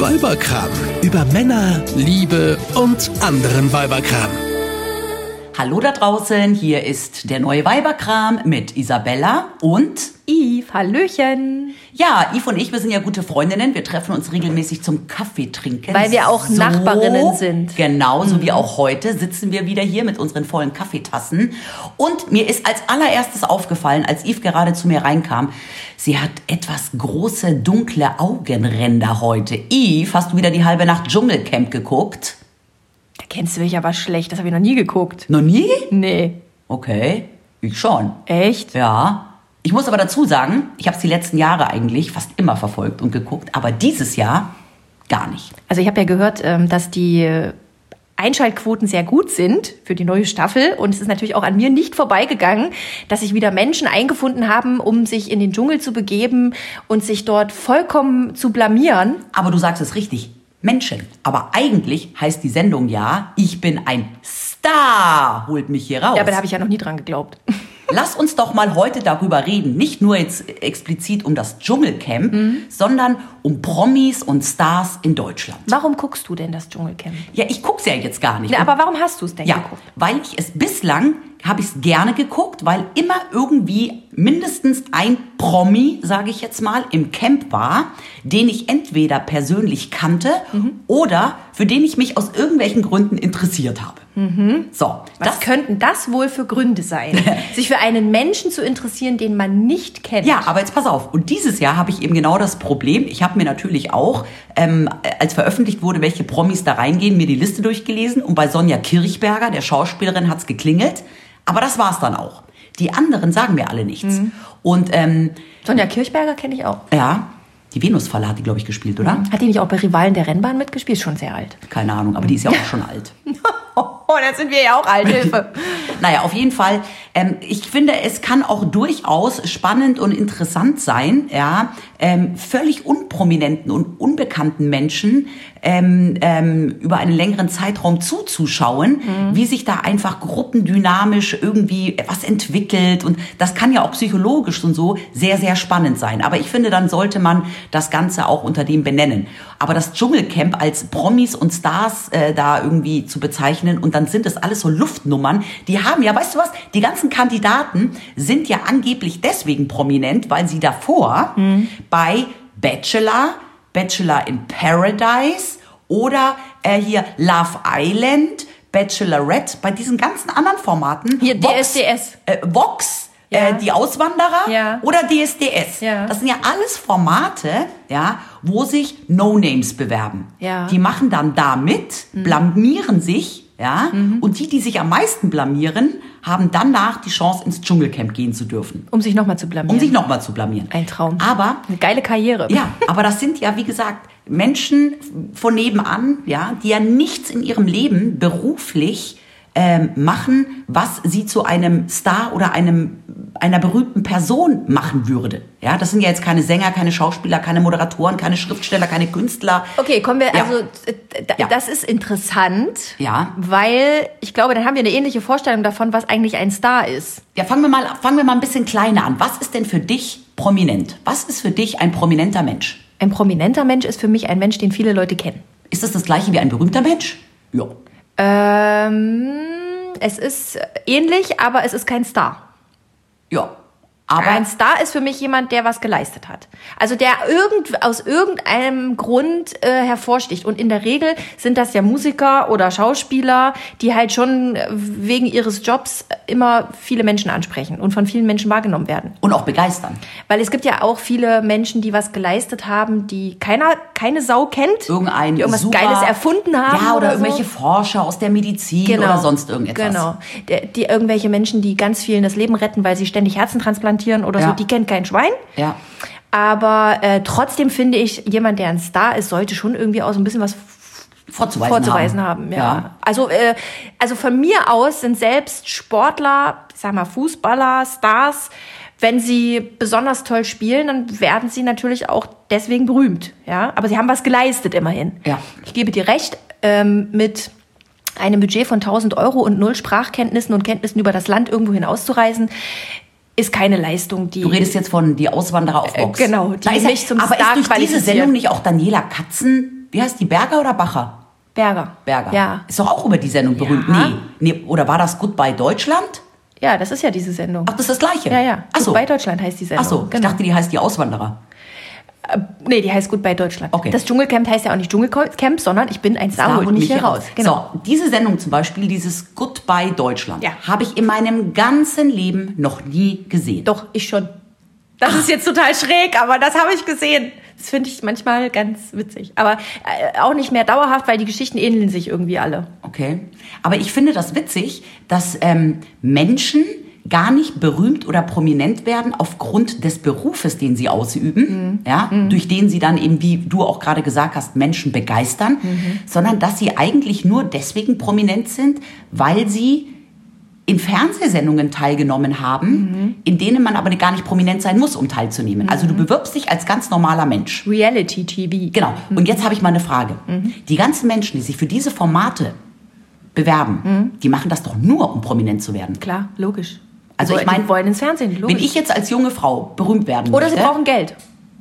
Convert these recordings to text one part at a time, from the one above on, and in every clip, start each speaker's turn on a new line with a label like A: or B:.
A: Weiberkram. Über Männer, Liebe und anderen Weiberkram.
B: Hallo da draußen, hier ist der neue Weiberkram mit Isabella und
C: Yves, Hallöchen.
B: Ja, Yves und ich, wir sind ja gute Freundinnen. Wir treffen uns regelmäßig zum Kaffee trinken.
C: Weil wir auch Nachbarinnen sind.
B: Genau, so wie auch heute sitzen wir wieder hier mit unseren vollen Kaffeetassen. Und mir ist als allererstes aufgefallen, als Yves gerade zu mir reinkam, sie hat etwas große, dunkle Augenränder heute. Yves, hast du wieder die halbe Nacht Dschungelcamp geguckt?
C: Da kennst du mich aber schlecht, das habe ich noch nie geguckt.
B: Noch nie?
C: Nee.
B: Okay, ich schon.
C: Echt?
B: Ja. Ich muss aber dazu sagen, ich habe es die letzten Jahre eigentlich fast immer verfolgt und geguckt, aber dieses Jahr gar nicht.
C: Also ich habe ja gehört, ähm, dass die Einschaltquoten sehr gut sind für die neue Staffel. Und es ist natürlich auch an mir nicht vorbeigegangen, dass sich wieder Menschen eingefunden haben, um sich in den Dschungel zu begeben und sich dort vollkommen zu blamieren.
B: Aber du sagst es richtig, Menschen. Aber eigentlich heißt die Sendung ja, ich bin ein Star, holt mich hier raus.
C: Ja, aber da habe ich ja noch nie dran geglaubt.
B: Lass uns doch mal heute darüber reden. Nicht nur jetzt explizit um das Dschungelcamp, mhm. sondern um Promis und Stars in Deutschland.
C: Warum guckst du denn das Dschungelcamp?
B: Ja, ich guck's ja jetzt gar nicht.
C: Ja, aber warum hast du es denn
B: ja,
C: geguckt?
B: Weil ich es bislang habe ich es gerne geguckt, weil immer irgendwie mindestens ein Promi, sage ich jetzt mal, im Camp war, den ich entweder persönlich kannte mhm. oder für den ich mich aus irgendwelchen Gründen interessiert habe.
C: Mhm. So, was das könnten das wohl für Gründe sein, sich für einen Menschen zu interessieren, den man nicht kennt?
B: Ja, aber jetzt pass auf. Und dieses Jahr habe ich eben genau das Problem. Ich habe mir natürlich auch, ähm, als veröffentlicht wurde, welche Promis da reingehen, mir die Liste durchgelesen. Und bei Sonja Kirchberger, der Schauspielerin, hat es geklingelt. Aber das war's dann auch. Die anderen sagen mir alle nichts. Mhm. Und ähm,
C: Sonja Kirchberger kenne ich auch.
B: Ja, die Venusfalle hat die, glaube ich, gespielt, oder?
C: Hat die nicht auch bei Rivalen der Rennbahn mitgespielt? Schon sehr alt.
B: Keine Ahnung, aber die ist ja auch schon alt.
C: oh, dann sind wir ja auch alt, Hilfe.
B: naja, auf jeden Fall. Ähm, ich finde, es kann auch durchaus spannend und interessant sein, ja, ähm, völlig unprominenten und unbekannten Menschen ähm, ähm, über einen längeren Zeitraum zuzuschauen, mhm. wie sich da einfach gruppendynamisch irgendwie was entwickelt. Und das kann ja auch psychologisch und so sehr, sehr spannend sein. Aber ich finde, dann sollte man das Ganze auch unter dem benennen. Aber das Dschungelcamp als Promis und Stars äh, da irgendwie zu bezeichnen und dann sind es alles so Luftnummern, die haben ja, weißt du was, die ganzen Kandidaten sind ja angeblich deswegen prominent, weil sie davor mhm. bei Bachelor, Bachelor in Paradise oder äh, hier Love Island, Bachelorette, bei diesen ganzen anderen Formaten.
C: Hier Vox, DSDS.
B: Äh, Vox, ja. äh, die Auswanderer ja. oder DSDS. Ja. Das sind ja alles Formate, ja, wo sich No-Names bewerben.
C: Ja.
B: Die machen dann damit, mhm. blamieren sich, ja, mhm. und die, die sich am meisten blamieren, haben danach die Chance, ins Dschungelcamp gehen zu dürfen.
C: Um sich nochmal zu blamieren.
B: Um sich nochmal zu blamieren.
C: Ein Traum.
B: Aber.
C: Eine geile Karriere.
B: Ja, aber das sind ja, wie gesagt, Menschen von nebenan, ja, die ja nichts in ihrem Leben beruflich ähm, machen, was sie zu einem Star oder einem einer berühmten Person machen würde. Ja, das sind ja jetzt keine Sänger, keine Schauspieler, keine Moderatoren, keine Schriftsteller, keine Künstler.
C: Okay, kommen wir ja. also ja. das ist interessant.
B: Ja.
C: Weil ich glaube, dann haben wir eine ähnliche Vorstellung davon, was eigentlich ein Star ist.
B: Ja, fangen wir mal fangen wir mal ein bisschen kleiner an. Was ist denn für dich prominent? Was ist für dich ein prominenter Mensch?
C: Ein prominenter Mensch ist für mich ein Mensch, den viele Leute kennen.
B: Ist das das gleiche wie ein berühmter Mensch?
C: Ja. Ähm, es ist ähnlich, aber es ist kein Star.
B: Ja.
C: Aber ein Star ist für mich jemand, der was geleistet hat. Also der irgend, aus irgendeinem Grund äh, hervorsticht. Und in der Regel sind das ja Musiker oder Schauspieler, die halt schon wegen ihres Jobs immer viele Menschen ansprechen und von vielen Menschen wahrgenommen werden.
B: Und auch begeistern.
C: Weil es gibt ja auch viele Menschen, die was geleistet haben, die keiner, keine Sau kennt.
B: Irgendein
C: die irgendwas
B: super,
C: Geiles erfunden haben.
B: Ja, oder, oder irgendwelche so. Forscher aus der Medizin genau. oder sonst irgendetwas.
C: Genau. Die, die irgendwelche Menschen, die ganz vielen das Leben retten, weil sie ständig Herzen transplantieren oder ja. so, die kennt kein Schwein.
B: Ja.
C: Aber äh, trotzdem finde ich, jemand, der ein Star ist, sollte schon irgendwie auch so ein bisschen was
B: vorzuweisen,
C: vorzuweisen haben. haben ja. ja. Also, äh, also von mir aus sind selbst Sportler, ich sag mal Fußballer, Stars, wenn sie besonders toll spielen, dann werden sie natürlich auch deswegen berühmt. Ja, aber sie haben was geleistet immerhin.
B: Ja.
C: Ich gebe dir recht. Ähm, mit einem Budget von 1000 Euro und null Sprachkenntnissen und Kenntnissen über das Land irgendwo hinauszureisen, ist keine Leistung, die.
B: Du redest jetzt von die Auswanderer auf Box.
C: Äh, genau,
B: die da ist mich zum
C: Aber
B: Star ist durch diese Sendung nicht auch Daniela Katzen wie heißt die, Berger oder Bacher?
C: Berger.
B: Berger.
C: Ja.
B: Ist doch auch über die Sendung berühmt.
C: Ja.
B: Nee, nee, oder war das Goodbye Deutschland?
C: Ja, das ist ja diese Sendung.
B: Ach, das ist das Gleiche?
C: ja, ja.
B: Ach so.
C: Gut bei Deutschland heißt die Sendung.
B: Ach so, ich
C: genau.
B: dachte, die heißt die Auswanderer.
C: Nee, die heißt gut bei Deutschland.
B: Okay.
C: Das Dschungelcamp heißt ja auch nicht Dschungelcamp, sondern ich bin ein Star,
B: holt
C: mich hier raus. Genau.
B: So, diese Sendung zum Beispiel, dieses Goodbye Deutschland,
C: Ja.
B: habe ich in meinem ganzen Leben noch nie gesehen.
C: Doch, ich schon. Das ist jetzt total schräg, aber das habe ich gesehen. Das finde ich manchmal ganz witzig. Aber äh, auch nicht mehr dauerhaft, weil die Geschichten ähneln sich irgendwie alle.
B: Okay. Aber ich finde das witzig, dass ähm, Menschen gar nicht berühmt oder prominent werden aufgrund des Berufes, den sie ausüben, ja, durch den sie dann eben, wie du auch gerade gesagt hast, Menschen begeistern, sondern dass sie eigentlich nur deswegen prominent sind, weil sie in Fernsehsendungen teilgenommen haben, in denen man aber gar nicht prominent sein muss, um teilzunehmen. Also du bewirbst dich als ganz normaler Mensch.
C: Reality TV.
B: Genau. Und jetzt habe ich mal eine Frage. Die ganzen Menschen, die sich für diese Formate bewerben, die machen das doch nur, um prominent zu werden.
C: Klar, logisch.
B: Also ich
C: wollen-
B: mein,
C: die wollen ins Fernsehen, logisch.
B: Wenn ich jetzt als junge Frau berühmt werden
C: Oder sie brauchen Geld.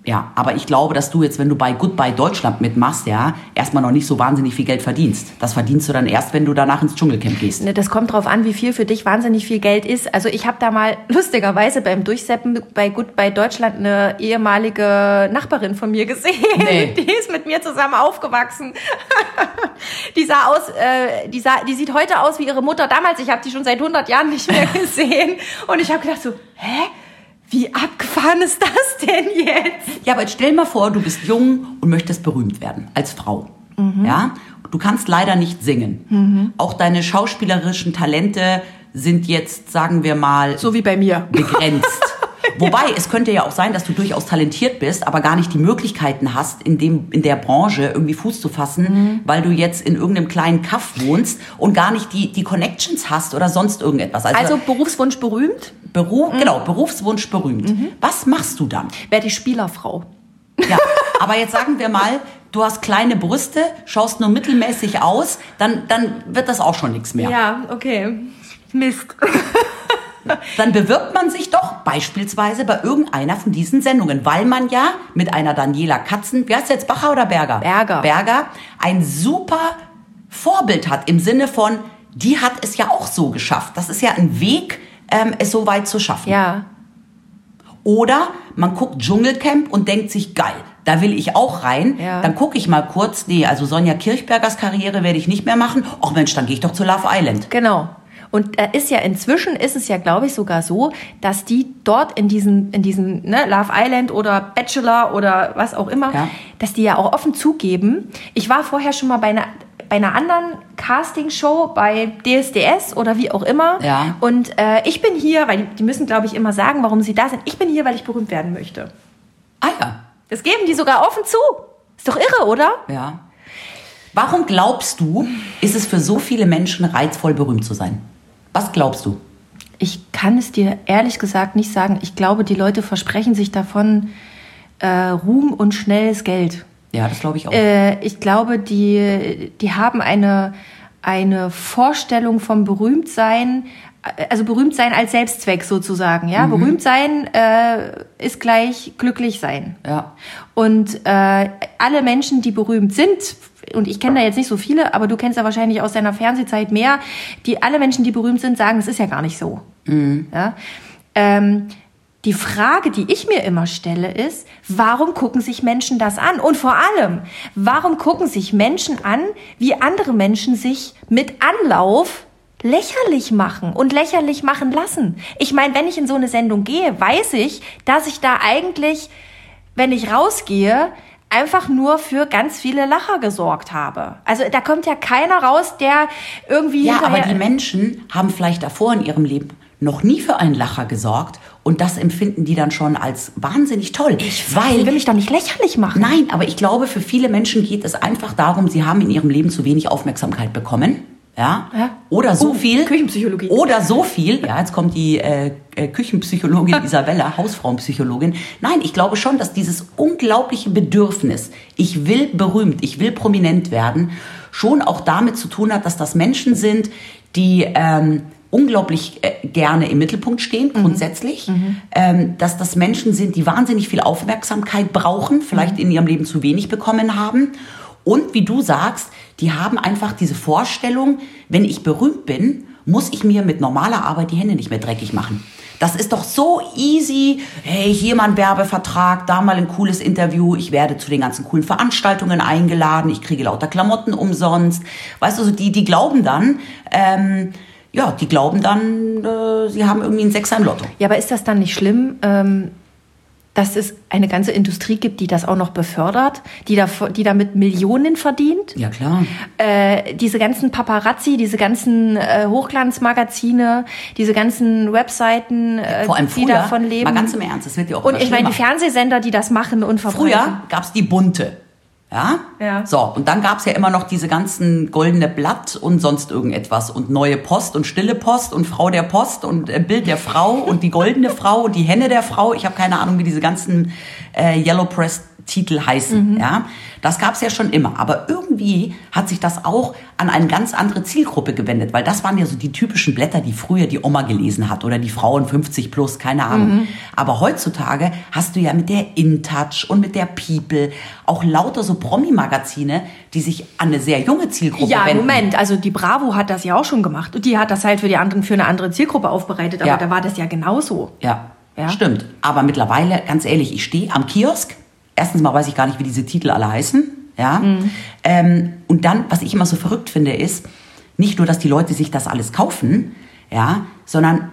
B: Ja, aber ich glaube, dass du jetzt, wenn du bei Goodbye Deutschland mitmachst, ja, erstmal noch nicht so wahnsinnig viel Geld verdienst. Das verdienst du dann erst, wenn du danach ins Dschungelcamp gehst.
C: Ne, Das kommt drauf an, wie viel für dich wahnsinnig viel Geld ist. Also ich habe da mal lustigerweise beim Durchseppen bei bei Deutschland eine ehemalige Nachbarin von mir gesehen.
B: Nee.
C: Die ist mit mir zusammen aufgewachsen. die sah aus, äh, die, sah, die sieht heute aus wie ihre Mutter damals. Ich habe die schon seit 100 Jahren nicht mehr gesehen. Und ich habe gedacht so, hä? Wie abgefahren ist das denn jetzt?
B: Ja, aber jetzt stell mal vor, du bist jung und möchtest berühmt werden als Frau.
C: Mhm.
B: Ja? Du kannst leider nicht singen. Auch deine schauspielerischen Talente sind jetzt, sagen wir mal,
C: So wie bei mir.
B: begrenzt. Wobei, es könnte ja auch sein, dass du durchaus talentiert bist, aber gar nicht die Möglichkeiten hast, in, dem, in der Branche irgendwie Fuß zu fassen,
C: Mhm.
B: weil du jetzt in irgendeinem kleinen Kaff wohnst und gar nicht die, die Connections hast oder sonst irgendetwas.
C: Also Berufswunsch berühmt,
B: Beruf, genau, Berufswunsch berühmt. Was machst du dann?
C: wäre die Spielerfrau.
B: Ja, aber jetzt sagen wir mal, du hast kleine Brüste, schaust nur mittelmäßig aus, dann, dann wird das auch schon nichts mehr.
C: Ja, okay. Mist.
B: Dann bewirbt man sich doch beispielsweise bei irgendeiner von diesen Sendungen, weil man ja mit einer Daniela Katzen, wie heißt jetzt, Bacher oder Berger?
C: Berger.
B: Berger, ein super Vorbild hat im Sinne von, die hat es ja auch so geschafft. Das ist ja ein Weg, ähm, es so weit zu schaffen.
C: Ja.
B: Oder man guckt Dschungelcamp und denkt sich, geil, da will ich auch rein.
C: Ja.
B: Dann gucke ich mal kurz, nee, also Sonja Kirchbergers Karriere werde ich nicht mehr machen. Ach Mensch, dann gehe ich doch zu Love Island.
C: Genau. Und äh, ist ja inzwischen ist es ja, glaube ich, sogar so, dass die dort in diesen, in diesen ne, Love Island oder Bachelor oder was auch immer,
B: Ja.
C: dass die ja auch offen zugeben. Ich war vorher schon mal bei einer bei einer anderen Castingshow bei DSDS oder wie auch immer.
B: Ja.
C: Und äh, ich bin hier, weil die, die müssen, glaube ich, immer sagen, warum sie da sind. Ich bin hier, weil ich berühmt werden möchte.
B: Ah ja,
C: Das geben die sogar offen zu. Ist doch irre, oder?
B: ja. Warum glaubst du, ist es für so viele Menschen reizvoll, berühmt zu sein? Was glaubst du?
C: Ich kann es dir ehrlich gesagt nicht sagen. Ich glaube, die Leute versprechen sich davon äh, Ruhm und schnelles Geld.
B: Ja, das glaube ich auch.
C: Äh, ich glaube, die, die haben eine, eine Vorstellung vom Berühmtsein, also Berühmtsein als Selbstzweck sozusagen. Ja, Berühmtsein äh, ist gleich glücklich sein.
B: ja.
C: Und äh, alle Menschen, die berühmt sind, und ich kenne da jetzt nicht so viele, aber du kennst ja wahrscheinlich aus deiner Fernsehzeit mehr, die alle Menschen, die berühmt sind, sagen, es ist ja gar nicht so. Ja? Ähm, die Frage, die ich mir immer stelle, ist, warum gucken sich Menschen das an? Und vor allem, warum gucken sich Menschen an, wie andere Menschen sich mit Anlauf lächerlich machen und lächerlich machen lassen? Ich meine, wenn ich in so eine Sendung gehe, weiß ich, dass ich da eigentlich, wenn ich rausgehe, einfach nur für ganz viele Lacher gesorgt habe. Also da kommt ja keiner raus, der irgendwie
B: Ja, aber die Menschen haben vielleicht davor in ihrem Leben noch nie für einen Lacher gesorgt und das empfinden die dann schon als wahnsinnig toll.
C: ich
B: weil
C: will mich doch nicht lächerlich machen.
B: Nein, aber ich glaube, für viele Menschen geht es einfach darum, sie haben in ihrem Leben zu wenig Aufmerksamkeit bekommen. Ja?
C: Ja.
B: Oder so
C: Oh,
B: viel.
C: Küchenpsychologie.
B: Oder so viel. Ja, jetzt kommt die äh, äh, Küchenpsychologin Isabella, Hausfrauenpsychologin. Nein, ich glaube schon, dass dieses unglaubliche Bedürfnis, ich will berühmt, ich will prominent werden, schon auch damit zu tun hat, dass das Menschen sind, die ähm, unglaublich äh, gerne im Mittelpunkt stehen, grundsätzlich. Ähm, dass das Menschen sind, die wahnsinnig viel Aufmerksamkeit brauchen, vielleicht in ihrem Leben zu wenig bekommen haben. Und wie du sagst, die haben einfach diese Vorstellung, wenn ich berühmt bin, muss ich mir mit normaler Arbeit die Hände nicht mehr dreckig machen. Das ist doch so easy. Hey, hier mal ein Werbevertrag, da mal ein cooles Interview. Ich werde zu den ganzen coolen Veranstaltungen eingeladen. Ich kriege lauter Klamotten umsonst. Weißt du, so die, die glauben dann, ähm, ja, die glauben dann, äh, sie haben irgendwie einen Sechser im Lotto.
C: Ja, aber ist das dann nicht schlimm, ähm, dass es eine ganze Industrie gibt, die das auch noch befördert, die, da, die damit Millionen verdient?
B: Ja, klar.
C: Äh, diese ganzen Paparazzi, diese ganzen äh, Hochglanzmagazine, diese ganzen Webseiten, äh,
B: Vor allem
C: die
B: früher,
C: davon leben.
B: mal ganz im Ernst, das wird ja auch
C: Und ich meine, die. Fernsehsender, die das machen und verbreiten.
B: Früher gab's die bunte. Ja?
C: Ja.
B: So, und dann gab's ja immer noch diese ganzen goldene Blatt und sonst irgendetwas und neue Post und stille Post und Frau der Post und äh, Bild der Frau und die goldene Frau und die Henne der Frau. Ich habe keine Ahnung, wie diese ganzen äh, Yellow Press Titel heißen. Ja, das gab's ja schon immer. Aber irgendwie hat sich das auch an eine ganz andere Zielgruppe gewendet, weil das waren ja so die typischen Blätter, die früher die Oma gelesen hat oder die Frauen 50 plus, keine Ahnung. Aber heutzutage hast du ja mit der InTouch und mit der People auch lauter so Promi-Magazine, die sich an eine sehr junge Zielgruppe
C: Ja,
B: wenden.
C: Moment, also die Bravo hat das ja auch schon gemacht. Und die hat das halt für die anderen, für eine andere Zielgruppe aufbereitet, aber
B: Ja.
C: da war das ja genauso.
B: Ja,
C: Ja.
B: stimmt. Aber mittlerweile, ganz ehrlich, ich stehe am Kiosk. Erstens mal weiß ich gar nicht, wie diese Titel alle heißen. Ja.
C: Mhm.
B: Ähm, und dann, was ich immer so verrückt finde, ist nicht nur, dass die Leute sich das alles kaufen, ja, sondern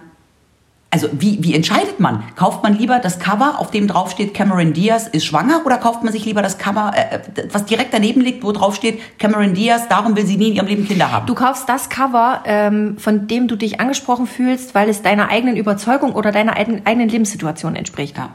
B: also wie, wie entscheidet man? Kauft man lieber das Cover, auf dem draufsteht Cameron Diaz ist schwanger, oder kauft man sich lieber das Cover, äh, was direkt daneben liegt, wo draufsteht Cameron Diaz, darum will sie nie in ihrem Leben Kinder haben?
C: Du kaufst das Cover, ähm, von dem du dich angesprochen fühlst, weil es deiner eigenen Überzeugung oder deiner eigenen, eigenen Lebenssituation entspricht.
B: ja.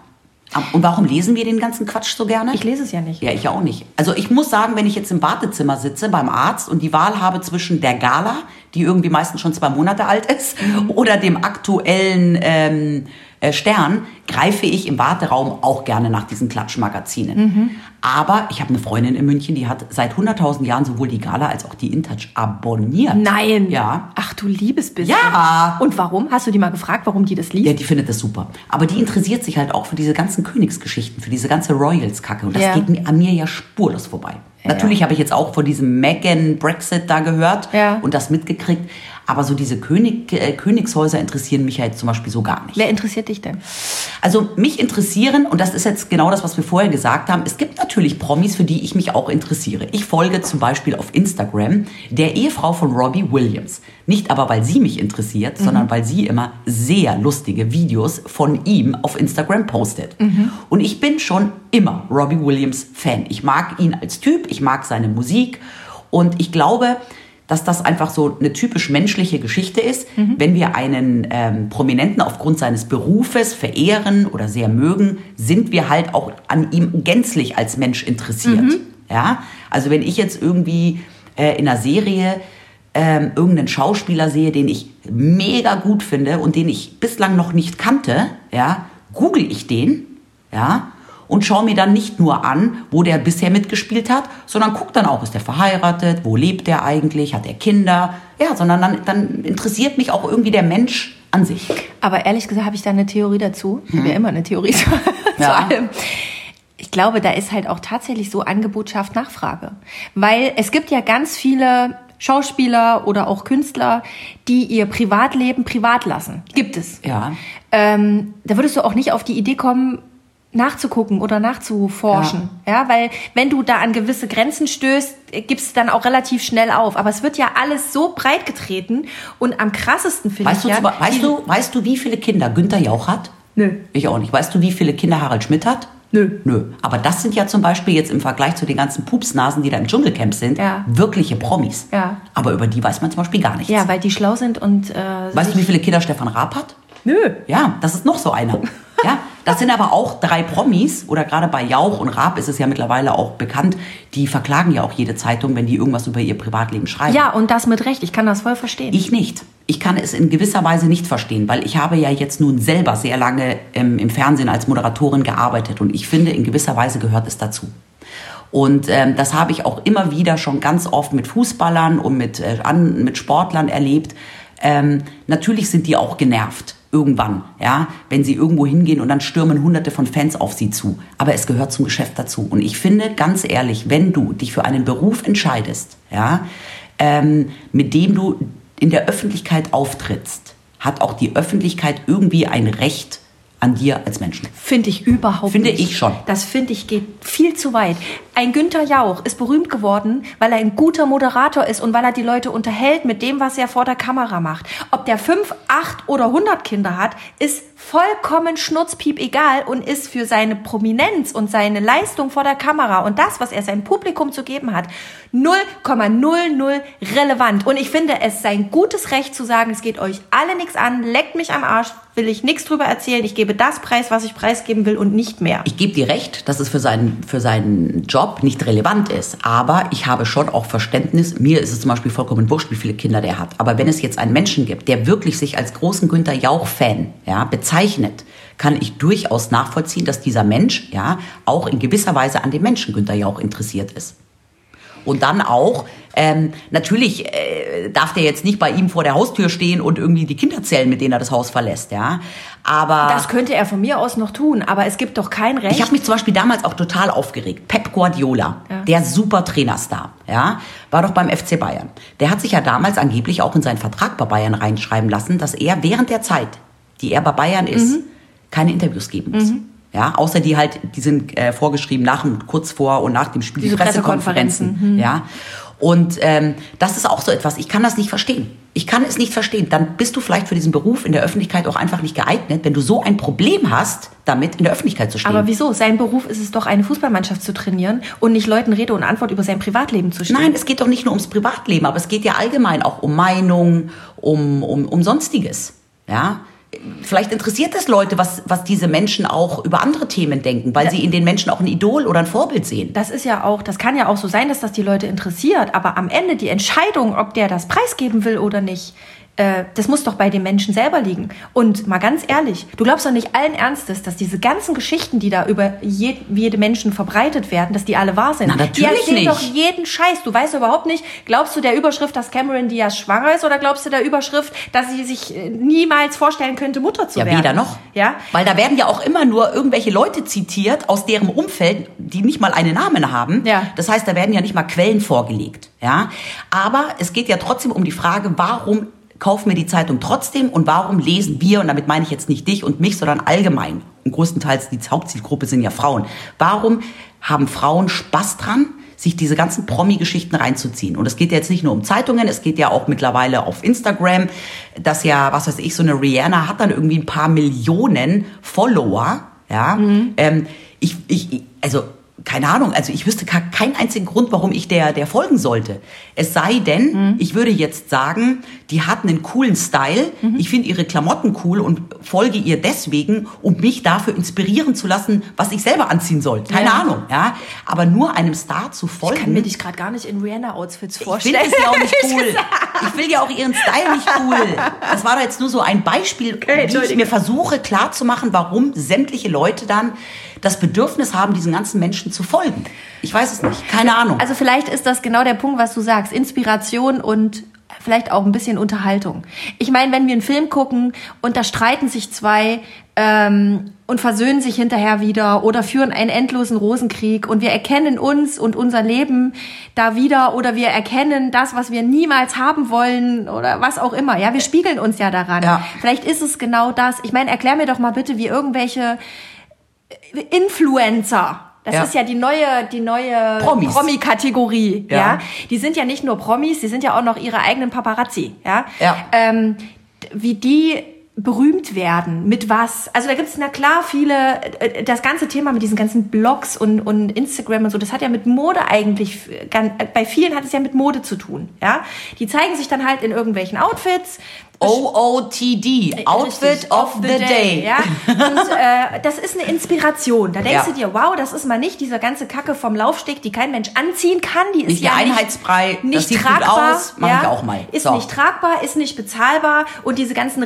B: Und warum lesen wir den ganzen Quatsch so gerne?
C: Ich lese es ja nicht.
B: Ja, ich auch nicht. Also ich muss sagen, wenn ich jetzt im Wartezimmer sitze beim Arzt und die Wahl habe zwischen der Gala, die irgendwie meistens schon zwei Monate alt ist, oder dem aktuellen ähm, äh, Stern, greife ich im Warteraum auch gerne nach diesen Klatschmagazinen. Aber ich habe eine Freundin in München, die hat seit 100.000 Jahren sowohl die Gala als auch die InTouch abonniert.
C: Nein.
B: Ja.
C: Ach du liebes bisschen.
B: Ja.
C: Und warum? Hast du die mal gefragt, warum die das liest?
B: Ja, die findet das super. Aber die interessiert sich halt auch für diese ganzen Königsgeschichten, für diese ganze Royals-Kacke. Und das
C: Ja.
B: geht mir, an mir ja spurlos vorbei. Natürlich habe ich jetzt auch von diesem Megan-Brexit da gehört
C: Ja.
B: und das mitgekriegt. Aber so diese König, äh, Königshäuser interessieren mich ja jetzt zum Beispiel so gar nicht.
C: Wer interessiert dich denn?
B: Also mich interessieren, und das ist jetzt genau das, was wir vorher gesagt haben, es gibt natürlich Promis, für die ich mich auch interessiere. Ich folge zum Beispiel auf Instagram der Ehefrau von Robbie Williams. Nicht aber, weil sie mich interessiert, sondern weil sie immer sehr lustige Videos von ihm auf Instagram postet. Und ich bin schon immer Robbie Williams Fan. Ich mag ihn als Typ, ich mag seine Musik und ich glaube, dass das einfach so eine typisch menschliche Geschichte ist, wenn wir einen ähm, Prominenten aufgrund seines Berufes verehren oder sehr mögen, sind wir halt auch an ihm gänzlich als Mensch interessiert. Ja, also wenn ich jetzt irgendwie äh, in einer Serie ähm, irgendeinen Schauspieler sehe, den ich mega gut finde und den ich bislang noch nicht kannte, ja, google ich den, ja, und schaue mir dann nicht nur an, wo der bisher mitgespielt hat, sondern guck dann auch, ist der verheiratet, wo lebt der eigentlich, hat er Kinder, ja, sondern dann, dann interessiert mich auch irgendwie der Mensch an sich.
C: Aber ehrlich gesagt habe ich da eine Theorie dazu. Ich habe ja immer eine Theorie zu.
B: Ja.
C: zu allem. Ich glaube, da ist halt auch tatsächlich so Angebot schafft Nachfrage. Weil es gibt ja ganz viele Schauspieler oder auch Künstler, die ihr Privatleben privat lassen. Gibt es.
B: Ja.
C: Ähm, da würdest du auch nicht auf die Idee kommen, nachzugucken oder nachzuforschen. Ja. weil wenn du da an gewisse Grenzen stößt, äh, gibst du dann auch relativ schnell auf. Aber es wird ja alles so breit getreten und am krassesten finde
B: Weißt,
C: ich
B: du,
C: ja.
B: weißt, du, weißt du, wie viele Kinder Günther Jauch hat?
C: Nö.
B: Ich auch nicht. Weißt du, wie viele Kinder Harald Schmidt hat?
C: Nö.
B: Nö. Aber das sind ja zum Beispiel jetzt im Vergleich zu den ganzen Pupsnasen, die da im Dschungelcamp sind,
C: Ja.
B: wirkliche Promis.
C: Ja.
B: Aber über die weiß man zum Beispiel gar nichts.
C: Ja, weil die schlau sind und äh,
B: weißt du, wie viele Kinder Stefan Raab hat?
C: Nö.
B: Ja, das ist noch so einer. Ja, das sind aber auch drei Promis oder gerade bei Jauch und Raab ist es ja mittlerweile auch bekannt, die verklagen ja auch jede Zeitung, wenn die irgendwas über ihr Privatleben schreiben.
C: Ja, und das mit Recht. Ich kann das voll verstehen.
B: Ich nicht. Ich kann es in gewisser Weise nicht verstehen, weil ich habe ja jetzt nun selber sehr lange ähm, im Fernsehen als Moderatorin gearbeitet und ich finde, in gewisser Weise gehört es dazu. Und ähm, das habe ich auch immer wieder schon ganz oft mit Fußballern und mit, äh, an, mit Sportlern erlebt. Ähm, natürlich sind die auch genervt. Irgendwann, ja, wenn sie irgendwo hingehen und dann stürmen hunderte von Fans auf sie zu. Aber es gehört zum Geschäft dazu. Und ich finde, ganz ehrlich, wenn du dich für einen Beruf entscheidest, ja, ähm, mit dem du in der Öffentlichkeit auftrittst, hat auch die Öffentlichkeit irgendwie ein Recht an dir als Menschen.
C: Finde ich überhaupt
B: Finde
C: nicht.
B: ich schon.
C: Das finde ich geht viel zu weit. Ein Günther Jauch ist berühmt geworden, weil er ein guter Moderator ist und weil er die Leute unterhält mit dem, was er vor der Kamera macht. Ob der fünf, acht oder hundert Kinder hat, ist vollkommen schnurzpiep egal und ist für seine Prominenz und seine Leistung vor der Kamera und das, was er seinem Publikum zu geben hat, 0,00 relevant. Und ich finde es sein gutes Recht zu sagen, es geht euch alle nichts an, leckt mich am Arsch, will ich nichts drüber erzählen, ich gebe das Preis, was ich preisgeben will und nicht mehr.
B: Ich gebe dir recht, dass es für seinen, für seinen Job nicht relevant ist. Aber ich habe schon auch Verständnis. Mir ist es zum Beispiel vollkommen wurscht, wie viele Kinder der hat. Aber wenn es jetzt einen Menschen gibt, der wirklich sich als großen Günther Jauch-Fan ja, bezeichnet, kann ich durchaus nachvollziehen, dass dieser Mensch ja auch in gewisser Weise an dem Menschen Günther Jauch interessiert ist. Und dann auch, ähm, natürlich äh, darf der jetzt nicht bei ihm vor der Haustür stehen und irgendwie die Kinder zählen, mit denen er das Haus verlässt, ja. Aber
C: Das könnte er von mir aus noch tun, aber es gibt doch kein Recht.
B: ich habe mich zum Beispiel damals auch total aufgeregt. Pep Guardiola,
C: Ja.
B: der super Trainerstar, ja, war doch beim FC Bayern. Der hat sich ja damals angeblich auch in seinen Vertrag bei Bayern reinschreiben lassen, dass er während der Zeit, die er bei Bayern ist,
C: Mhm.
B: keine Interviews geben muss. Ja, außer die halt, die sind äh, vorgeschrieben nach und kurz vor und nach dem Spiel,
C: Diese
B: die Pressekonferenzen.
C: Pressekonferenzen,
B: Ja. Und ähm, das ist auch so etwas, ich kann das nicht verstehen. Ich kann es nicht verstehen. Dann bist du vielleicht für diesen Beruf in der Öffentlichkeit auch einfach nicht geeignet, wenn du so ein Problem hast, damit in der Öffentlichkeit zu stehen.
C: aber wieso? Sein Beruf ist es doch, eine Fußballmannschaft zu trainieren und nicht Leuten Rede und Antwort über sein Privatleben zu stellen.
B: Nein, es geht doch nicht nur ums Privatleben, aber es geht ja allgemein auch um Meinung, um, um, um Sonstiges. Ja? Vielleicht interessiert es Leute, was, was diese Menschen auch über andere Themen denken, weil sie in den Menschen auch ein Idol oder ein Vorbild sehen.
C: Das ist ja auch, das kann ja auch so sein, dass das die Leute interessiert, aber am Ende die Entscheidung, ob der das preisgeben will oder nicht, äh, das muss doch bei dem Menschen selber liegen. Und mal ganz ehrlich, du glaubst doch nicht allen Ernstes, dass diese ganzen Geschichten, die da über je, jede Menschen verbreitet werden, dass die alle wahr sind.
B: Na,
C: die
B: natürlich
C: erzählen
B: nicht.
C: doch jeden Scheiß. Du weißt überhaupt nicht, glaubst du der Überschrift, dass Cameron Diaz schwanger ist oder glaubst du der Überschrift, dass sie sich äh, niemals vorstellen könnte, Mutter zu
B: Ja,
C: werden?
B: weder noch.
C: Ja?
B: Weil da werden ja auch immer nur irgendwelche Leute zitiert aus deren Umfeld, die nicht mal einen Namen haben.
C: Ja.
B: Das heißt, da werden ja nicht mal Quellen vorgelegt. Ja. Aber es geht ja trotzdem um die Frage, warum kaufen wir die Zeitung trotzdem und warum lesen wir, und damit meine ich jetzt nicht dich und mich, sondern allgemein, und größtenteils die Hauptzielgruppe sind ja Frauen. Warum haben Frauen Spaß dran, sich diese ganzen Promi-Geschichten reinzuziehen. Und es geht ja jetzt nicht nur um Zeitungen, es geht ja auch mittlerweile auf Instagram, dass ja, was weiß ich, so eine Rihanna hat dann irgendwie ein paar Millionen Follower, ja. Ähm, ich, ich, also, keine Ahnung, also ich wüsste keinen einzigen Grund, warum ich der, der folgen sollte. Es sei denn, ich würde jetzt sagen, die hat einen coolen Style, ich finde ihre Klamotten cool und folge ihr deswegen, um mich dafür inspirieren zu lassen, was ich selber anziehen soll. Keine
C: Ja.
B: Ahnung, ja. Aber nur einem Star zu folgen.
C: Ich kann mir dich gerade gar nicht in Rihanna-Outfits
B: Ich
C: vorstellen.
B: finde es ja auch nicht cool. Ich will ja auch ihren Style nicht cool. Das war doch jetzt nur so ein Beispiel, wie ich mir versuche klarzumachen, warum sämtliche Leute dann das Bedürfnis haben, diesen ganzen Menschen zu folgen. Ich weiß es nicht. Keine Ahnung.
C: Also vielleicht ist das genau der Punkt, was du sagst. Inspiration und vielleicht auch ein bisschen Unterhaltung. Ich meine, wenn wir einen Film gucken und da streiten sich zwei ähm, und versöhnen sich hinterher wieder oder führen einen endlosen Rosenkrieg und wir erkennen uns und unser Leben da wieder oder wir erkennen das, was wir niemals haben wollen oder was auch immer. Ja, wir spiegeln uns ja daran.
B: Ja.
C: Vielleicht ist es genau das. Ich meine, erklär mir doch mal bitte, wie irgendwelche Influencer. Das
B: Ja.
C: ist ja die neue, die neue. Promi-Kategorie. Ja.
B: Ja.
C: Die sind ja nicht nur Promis, die sind ja auch noch ihre eigenen Paparazzi. Ja.
B: Ja.
C: Ähm, wie die berühmt werden, mit was? Also da gibt es na klar viele, äh, das ganze Thema mit diesen ganzen Blogs und, und Instagram und so, das hat ja mit Mode eigentlich, gan- äh, bei vielen hat es ja mit Mode zu tun. Ja. Die zeigen sich dann halt in irgendwelchen Outfits,
B: OOTD, Outfit of the Day.
C: Ja? Und äh, das ist eine Inspiration. Da denkst
B: Ja.
C: du dir, wow, das ist mal nicht diese ganze Kacke vom Laufsteg, die kein Mensch anziehen kann. Die ist
B: Nicht
C: ja
B: der
C: nicht,
B: Einheitsbrei,
C: nicht
B: gut
C: tragbar.
B: aus, mach
C: ja?
B: ich auch mal.
C: Ist
B: So.
C: nicht tragbar, ist nicht bezahlbar und diese ganzen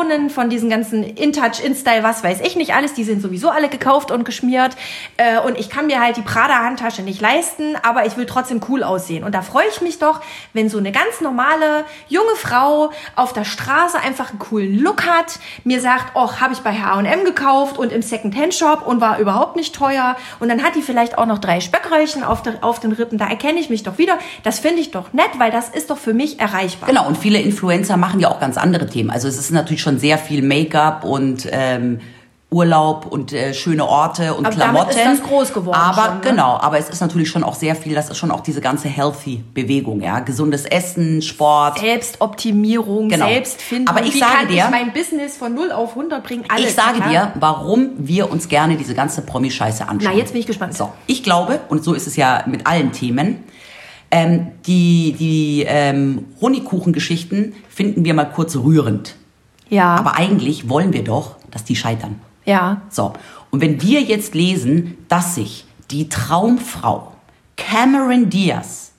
C: Editionen von diesen ganzen InTouch, InStyle, was weiß ich nicht alles. Die sind sowieso alle gekauft und geschmiert. Äh, und ich kann mir halt die Prada-Handtasche nicht leisten, aber ich will trotzdem cool aussehen. Und da freue ich mich doch, wenn so eine ganz normale junge Frau auf der Straße einfach einen coolen Look hat, mir sagt, oh, habe ich bei H&M gekauft und im Second-Hand-Shop und war überhaupt nicht teuer. Und dann hat die vielleicht auch noch drei Spöckröllchen auf, der, auf den Rippen. Da erkenne ich mich doch wieder. Das finde ich doch nett, weil das ist doch für mich erreichbar.
B: Genau, und viele Influencer machen ja auch ganz andere Themen. Also es ist natürlich schon sehr viel Make-up und ähm, Urlaub und äh, schöne Orte und
C: Aber
B: Klamotten.
C: damit ist das groß geworden
B: Aber
C: schon, ne?
B: genau, aber es ist natürlich schon auch sehr viel, das ist schon auch diese ganze healthy Bewegung, ja, gesundes Essen, Sport.
C: Selbstoptimierung,
B: Genau.
C: Selbstfindung.
B: Aber ich
C: Wie
B: sage
C: kann
B: dir-
C: ich mein Business von 0 auf 100 bringen? Alles,
B: ich sage dir, warum wir uns gerne diese ganze Promi-Scheiße anschauen.
C: Na, jetzt bin ich gespannt.
B: So, ich glaube, und so ist es ja mit allen Themen, ähm, die, die ähm, Honigkuchengeschichten finden wir mal kurz rührend.
C: Ja,
B: Aber eigentlich wollen wir doch, dass die scheitern.
C: ja.
B: So, und wenn wir jetzt lesen, dass sich die Traumfrau Cameron Diaz,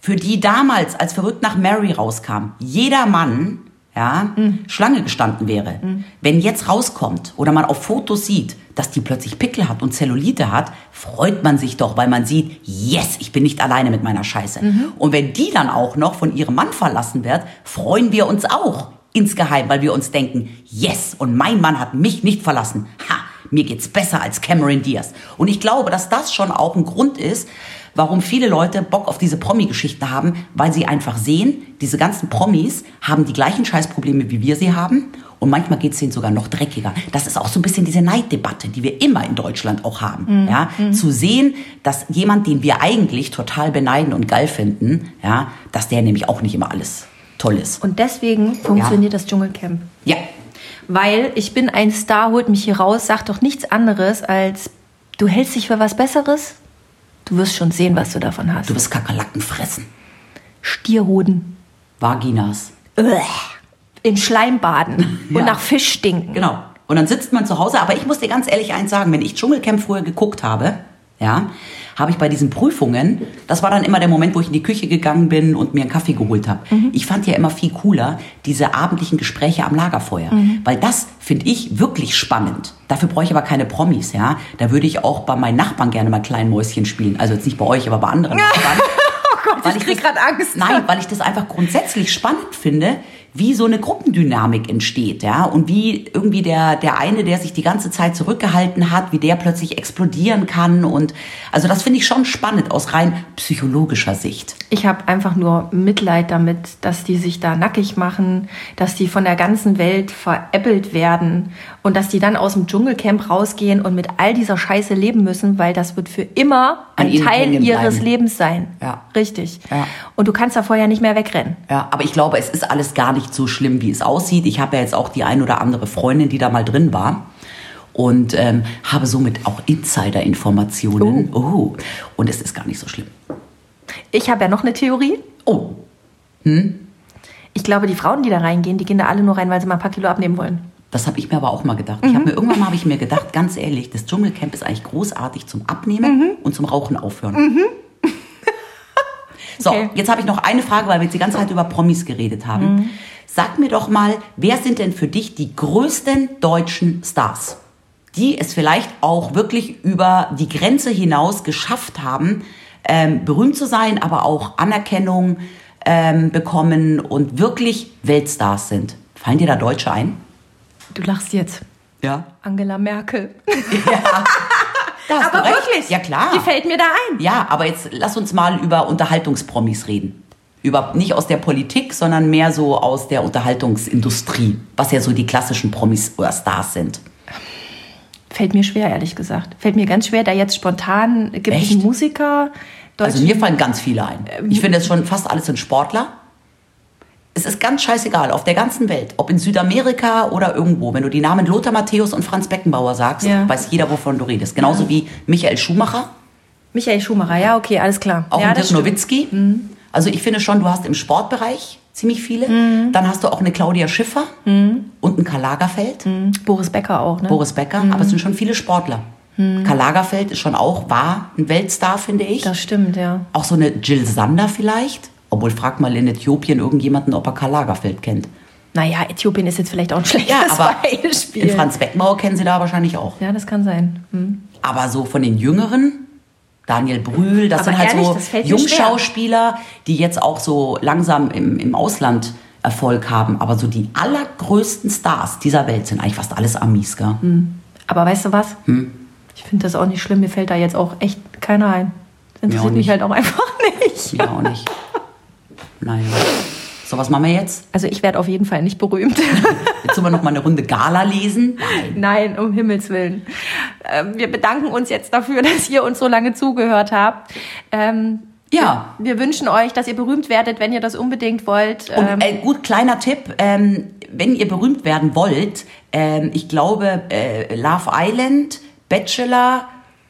B: für die damals als verrückt nach Mary rauskam, jeder Mann ja, Schlange gestanden wäre. Wenn jetzt rauskommt oder man auf Fotos sieht, dass die plötzlich Pickel hat und Zellulite hat, freut man sich doch, weil man sieht, yes, ich bin nicht alleine mit meiner Scheiße. Und wenn die dann auch noch von ihrem Mann verlassen wird, freuen wir uns auch insgeheim, weil wir uns denken, yes, und mein Mann hat mich nicht verlassen. Ha, mir geht's besser als Cameron Diaz. Und ich glaube, dass das schon auch ein Grund ist, warum viele Leute Bock auf diese Promi-Geschichten haben, weil sie einfach sehen, diese ganzen Promis haben die gleichen Scheißprobleme, wie wir sie haben. Und manchmal geht's denen sogar noch dreckiger. Das ist auch so ein bisschen diese Neiddebatte, die wir immer in Deutschland auch haben. Ja? Zu sehen, dass jemand, den wir eigentlich total beneiden und geil finden, ja, dass der nämlich auch nicht immer alles toll ist.
C: Und deswegen funktioniert das Dschungelcamp.
B: Ja,
C: Weil ich bin ein Star, holt mich hier raus, sagt doch nichts anderes als, du hältst dich für was Besseres, du wirst schon sehen, was du davon hast.
B: du wirst Kakerlaken fressen.
C: Stierhoden.
B: Vaginas.
C: In Schleim baden
B: Ja.
C: und nach Fisch stinken.
B: Genau. Und dann sitzt man zu Hause. Aber ich muss dir ganz ehrlich eins sagen, wenn ich Dschungelcamp früher geguckt habe, ja, habe ich bei diesen Prüfungen, das war dann immer der Moment, wo ich in die Küche gegangen bin und mir einen Kaffee geholt habe. Ich fand ja immer viel cooler diese abendlichen Gespräche am Lagerfeuer, weil das finde ich wirklich spannend. Dafür brauche ich aber keine Promis, ja. Da würde ich auch bei meinen Nachbarn gerne mal kleinen Mäuschen spielen. Also jetzt nicht bei euch, aber bei anderen Nachbarn. Weil
C: ich krieg
B: das-
C: grad Angst.
B: Nein, weil ich das einfach grundsätzlich spannend finde, wie so eine Gruppendynamik entsteht, ja, und wie irgendwie der der eine, der sich die ganze Zeit zurückgehalten hat, wie der plötzlich explodieren kann und also das finde ich schon spannend aus rein psychologischer Sicht.
C: Ich habe einfach nur Mitleid damit, dass die sich da nackig machen, dass die von der ganzen Welt veräppelt werden und dass die dann aus dem Dschungelcamp rausgehen und mit all dieser Scheiße leben müssen, weil das wird für immer
B: An
C: ein Teil ihres
B: bleiben.
C: Lebens sein.
B: Ja.
C: Richtig.
B: Ja.
C: Und du kannst davor ja nicht mehr wegrennen.
B: Ja, aber ich glaube, es ist alles gar nicht so schlimm, wie es aussieht. Ich habe ja jetzt auch die ein oder andere Freundin, die da mal drin war. Und ähm, habe somit auch Insider-Informationen. Oh. Und es ist gar nicht so schlimm.
C: Ich habe ja noch eine Theorie.
B: Oh,
C: Ich glaube, die Frauen, die da reingehen, die gehen da alle nur rein, weil sie mal ein paar Kilo abnehmen wollen.
B: Das habe ich mir aber auch mal gedacht. Ich habe mir irgendwann mal habe ich mir gedacht, ganz ehrlich, das Dschungelcamp ist eigentlich großartig zum Abnehmen und zum Rauchen aufhören. So,
C: Okay.
B: jetzt habe ich noch eine Frage, weil wir jetzt die ganze Zeit über Promis geredet haben. Sag mir doch mal, wer sind denn für dich die größten deutschen Stars, die es vielleicht auch wirklich über die Grenze hinaus geschafft haben, ähm, berühmt zu sein, aber auch Anerkennung ähm, bekommen und wirklich Weltstars sind? Fallen dir da Deutsche ein?
C: Du lachst jetzt.
B: Ja.
C: Angela Merkel.
B: Hast
C: Aber wirklich.
B: Ja, klar.
C: Die fällt mir da ein.
B: Ja, aber jetzt lass uns mal über Unterhaltungspromis reden. Über, nicht aus der Politik, sondern mehr so aus der Unterhaltungsindustrie, was ja so die klassischen Promis oder Stars sind.
C: Fällt mir schwer, ehrlich gesagt. Fällt mir ganz schwer, da jetzt spontan gibt es Musiker.
B: Also mir fallen ganz viele ein.
C: Ähm,
B: Ich finde es schon fast alles sind Sportler. Es ist ganz scheißegal, auf der ganzen Welt, ob in Südamerika oder irgendwo. Wenn du die Namen Lothar Matthäus und Franz Beckenbauer sagst,
C: Ja.
B: weiß jeder, wovon du redest. Genauso wie Michael Schumacher,
C: Michael Schumacher, ja, okay, alles klar.
B: auch
C: ja,
B: Dirk. Nowitzki. Also ich finde schon, du hast im Sportbereich ziemlich viele.
C: Mhm.
B: Dann hast du auch eine Claudia Schiffer und einen Karl Lagerfeld,
C: Boris Becker auch, ne?
B: Boris Becker,
C: Mhm.
B: aber es sind schon viele Sportler. Karl Lagerfeld ist schon auch, war ein Weltstar, finde ich.
C: Das stimmt, ja.
B: Auch so eine Jill Sander vielleicht. Obwohl, frag mal in Äthiopien irgendjemanden, ob er Karl Lagerfeld kennt.
C: Naja, Äthiopien ist jetzt vielleicht auch ein schlechtes
B: Ja, aber
C: Beispiel.
B: den Franz Beckenbauer kennen Sie da wahrscheinlich auch.
C: ja, das kann sein. Hm.
B: Aber so von den Jüngeren, Daniel Brühl, das
C: Aber
B: sind halt
C: ehrlich,
B: so
C: fällt mir
B: Jungschauspieler, die jetzt auch so langsam im, im Ausland Erfolg haben. Aber so die allergrößten Stars dieser Welt sind eigentlich fast alles Amis, gell?
C: Aber weißt du was?
B: Hm.
C: Ich finde das auch nicht schlimm. Mir fällt da jetzt auch echt keiner ein. Das interessiert mich halt auch einfach nicht.
B: Ja, auch nicht. Naja. So, was machen wir jetzt?
C: Also ich werde auf jeden Fall nicht berühmt.
B: Jetzt sollen wir noch mal eine Runde Gala lesen?
C: Nein, um Himmels Willen. Ähm, wir bedanken uns jetzt dafür, dass ihr uns so lange zugehört habt. Ähm,
B: Ja.
C: Wir wünschen euch, dass ihr berühmt werdet, wenn ihr das unbedingt wollt.
B: Und
C: Ähm,
B: äh, gut, kleiner Tipp, ähm, wenn ihr berühmt werden wollt, ähm, ich glaube, äh, Love Island, Bachelor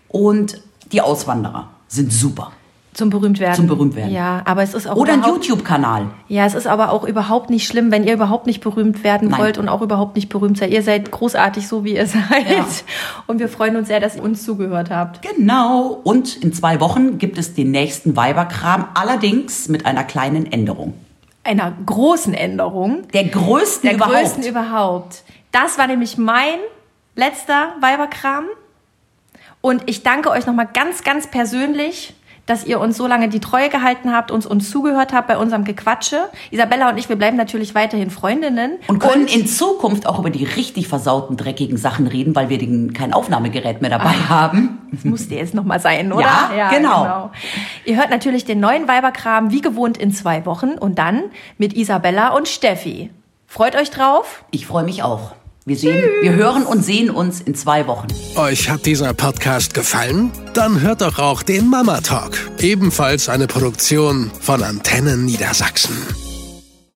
B: und die Auswanderer sind super.
C: Zum berühmt werden.
B: Zum Berühmtwerden.
C: Ja, aber es ist auch
B: Oder ein YouTube-Kanal.
C: Ja, es ist aber auch überhaupt nicht schlimm, wenn ihr überhaupt nicht berühmt werden
B: Nein.
C: wollt und auch überhaupt nicht berühmt seid. Ihr seid großartig, so wie ihr seid.
B: Ja.
C: Und wir freuen uns sehr, dass ihr uns zugehört habt.
B: Genau. Und in zwei Wochen gibt es den nächsten Weiberkram, allerdings mit einer kleinen Änderung.
C: Einer großen Änderung.
B: Der größten
C: Der
B: überhaupt.
C: größten überhaupt. Das war nämlich mein letzter Weiberkram. Und ich danke euch nochmal ganz, ganz persönlich, dass ihr uns so lange die Treue gehalten habt, uns, uns zugehört habt bei unserem Gequatsche. Isabella und ich, wir bleiben natürlich weiterhin Freundinnen.
B: und können in Zukunft auch über die richtig versauten, dreckigen Sachen reden, weil wir den, kein Aufnahmegerät mehr dabei haben.
C: Das musste jetzt nochmal sein, oder?
B: Ja, genau.
C: Ihr hört natürlich den neuen Weiberkram wie gewohnt in zwei Wochen und dann mit Isabella und Steffi. Freut euch drauf.
B: Ich freue mich auch. Wir sehen, wir hören und sehen uns in zwei Wochen.
A: Euch hat dieser Podcast gefallen? Dann hört doch auch den Mama Talk, ebenfalls eine Produktion von Antennen Niedersachsen.